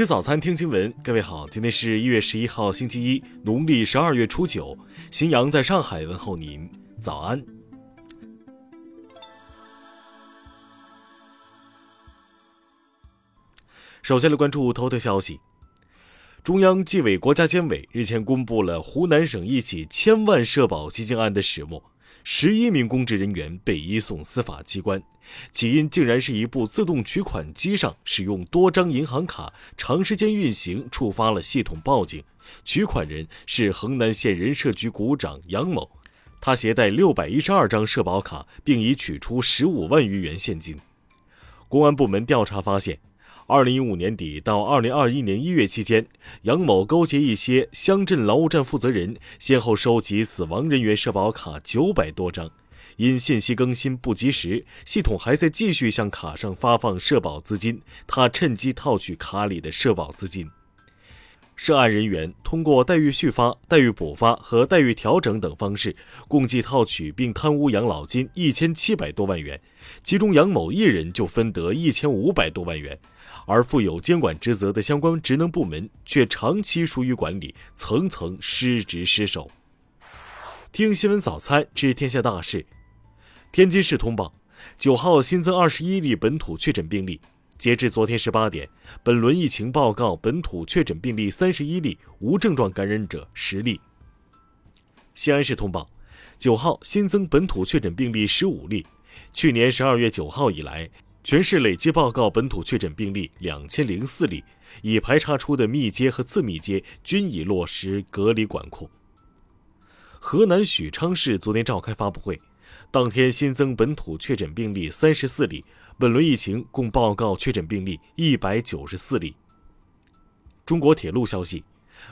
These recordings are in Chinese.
吃早餐，听新闻。各位好，今天是一月十一号，星期一，农历十二月初九。新阳在上海问候您，早安。首先来关注头条消息：中央纪委国家监委日前公布了湖南省一起千万社保基金案的始末。十一名公职人员被移送司法机关，起因竟然是一部自动取款机上使用多张银行卡，长时间运行触发了系统报警。取款人是衡南县人社局股长杨某，他携带六百一十二张社保卡，并已取出十五万余元现金。公安部门调查发现。二零一五年底到二零二一年一月期间，杨某勾结一些乡镇劳务站负责人，先后收集死亡人员社保卡九百多张。因信息更新不及时，系统还在继续向卡上发放社保资金，他趁机套取卡里的社保资金。涉案人员通过待遇续发、待遇补发和待遇调整等方式，共计套取并贪污养老金一千七百多万元，其中杨某一人就分得一千五百多万元，而负有监管职责的相关职能部门却长期疏于管理，层层失职失守。听新闻早餐知天下大事，天津市通报，九号新增二十一例本土确诊病例。截至昨天十八点，本轮疫情报告本土确诊病例三十一例，无症状感染者十例。西安市通报，九号新增本土确诊病例十五例。去年十二月九号以来，全市累计报告本土确诊病例两千零四例，已排查出的密接和次密接均已落实隔离管控。河南许昌市昨天召开发布会，当天新增本土确诊病例三十四例。本轮疫情共报告确诊病例一百九十四例。中国铁路消息，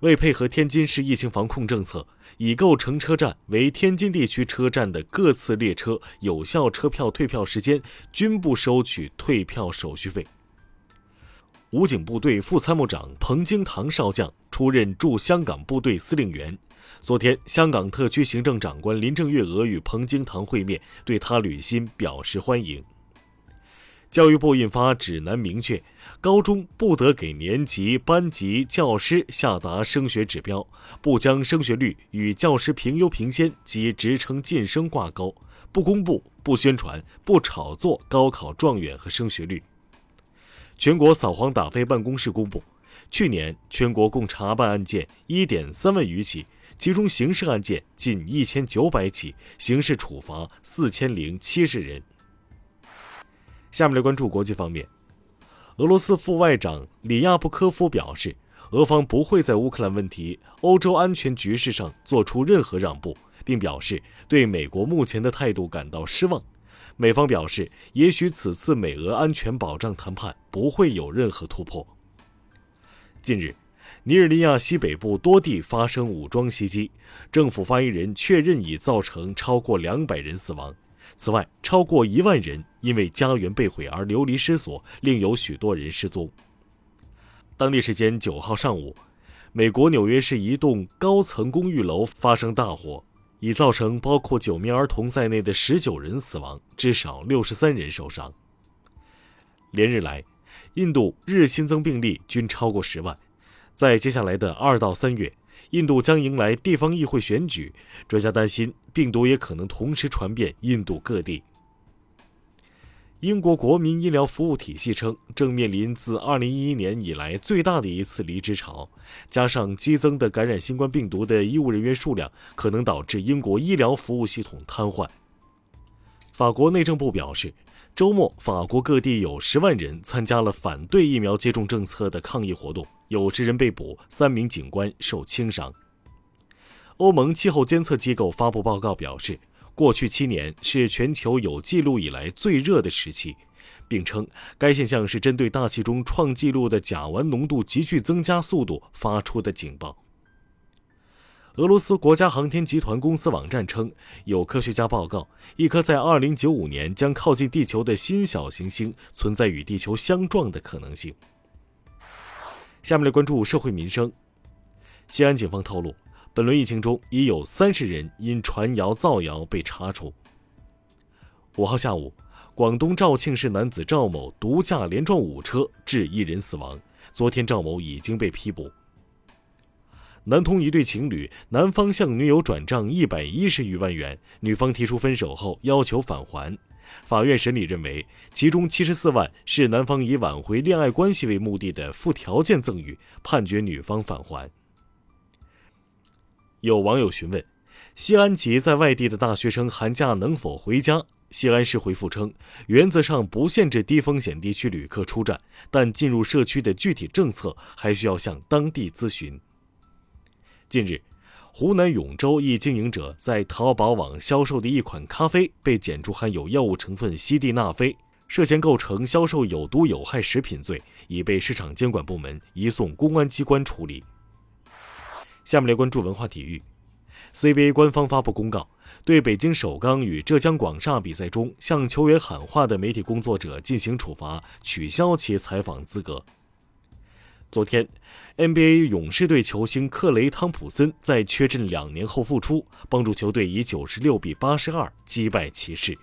为配合天津市疫情防控政策，已购乘车站为天津地区车站的各次列车有效车票退票时间均不收取退票手续费。武警部队副参谋长彭京堂少将出任驻香港部队司令员。昨天，香港特区行政长官林郑月娥与彭京堂会面，对他履新表示欢迎。教育部印发指南，明确高中不得给年级、班级、教师下达升学指标，不将升学率与教师评优评先及职称晋升挂钩，不公布、不宣传、不炒作高考状元和升学率。全国扫黄打非办公室公布，去年全国共查办案件一点三万余起，其中刑事案件近一千九百起，刑事处罚四千零七十人。下面来关注国际方面，俄罗斯副外长里亚布科夫表示，俄方不会在乌克兰问题、欧洲安全局势上做出任何让步，并表示对美国目前的态度感到失望。美方表示，也许此次美俄安全保障谈判不会有任何突破。近日，尼日利亚西北部多地发生武装袭击，政府发言人确认已造成超过两百人死亡。此外，超过一万人因为家园被毁而流离失所，另有许多人失踪。当地时间九号上午，美国纽约市一栋高层公寓楼发生大火，已造成包括九名儿童在内的十九人死亡，至少六十三人受伤。连日来，印度日新增病例均超过十万，在接下来的二到三月。印度将迎来地方议会选举，专家担心病毒也可能同时传遍印度各地。英国国民医疗服务体系称，正面临自2011年以来最大的一次离职潮，加上激增的感染新冠病毒的医务人员数量，可能导致英国医疗服务系统瘫痪。法国内政部表示。周末，法国各地有十万人参加了反对疫苗接种政策的抗议活动，有十人被捕，三名警官受轻伤。欧盟气候监测机构发布报告表示，过去七年是全球有记录以来最热的时期，并称该现象是针对大气中创纪录的甲烷浓度急剧增加速度发出的警报。俄罗斯国家航天集团公司网站称，有科学家报告，一颗在2095年将靠近地球的新小行星存在与地球相撞的可能性。下面来关注社会民生。西安警方透露，本轮疫情中已有三十人因传谣造谣被查处。五号下午，广东肇庆市男子赵某毒驾连撞五车，致一人死亡。昨天赵某已经被批捕。南通一对情侣，男方向女友转账一百一十余万元，女方提出分手后要求返还。法院审理认为，其中七十四万是男方以挽回恋爱关系为目的的附条件赠与，判决女方返还。有网友询问，西安籍在外地的大学生寒假能否回家？西安市回复称，原则上不限制低风险地区旅客出站，但进入社区的具体政策还需要向当地咨询。近日，湖南永州一经营者在淘宝网销售的一款咖啡被检出含有药物成分西地那非，涉嫌构成销售有毒有害食品罪，已被市场监管部门移送公安机关处理。下面来关注文化体育，CBA 官方发布公告，对北京首钢与浙江广厦比赛中向球员喊话的媒体工作者进行处罚，取消其采访资格。昨天，NBA 勇士队球星克雷·汤普森在缺阵两年后复出，帮助球队以九十六比八十二击败骑士。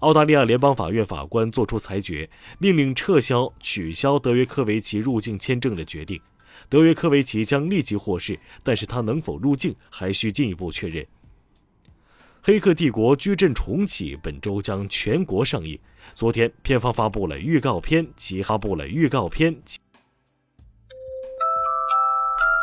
澳大利亚联邦法院法官作出裁决，命令撤销取消德约科维奇入境签证的决定。德约科维奇将立即获释，但是他能否入境还需进一步确认。《黑客帝国：矩阵重启》本周将全国上映，昨天片方发布了预告片及发布了预告片。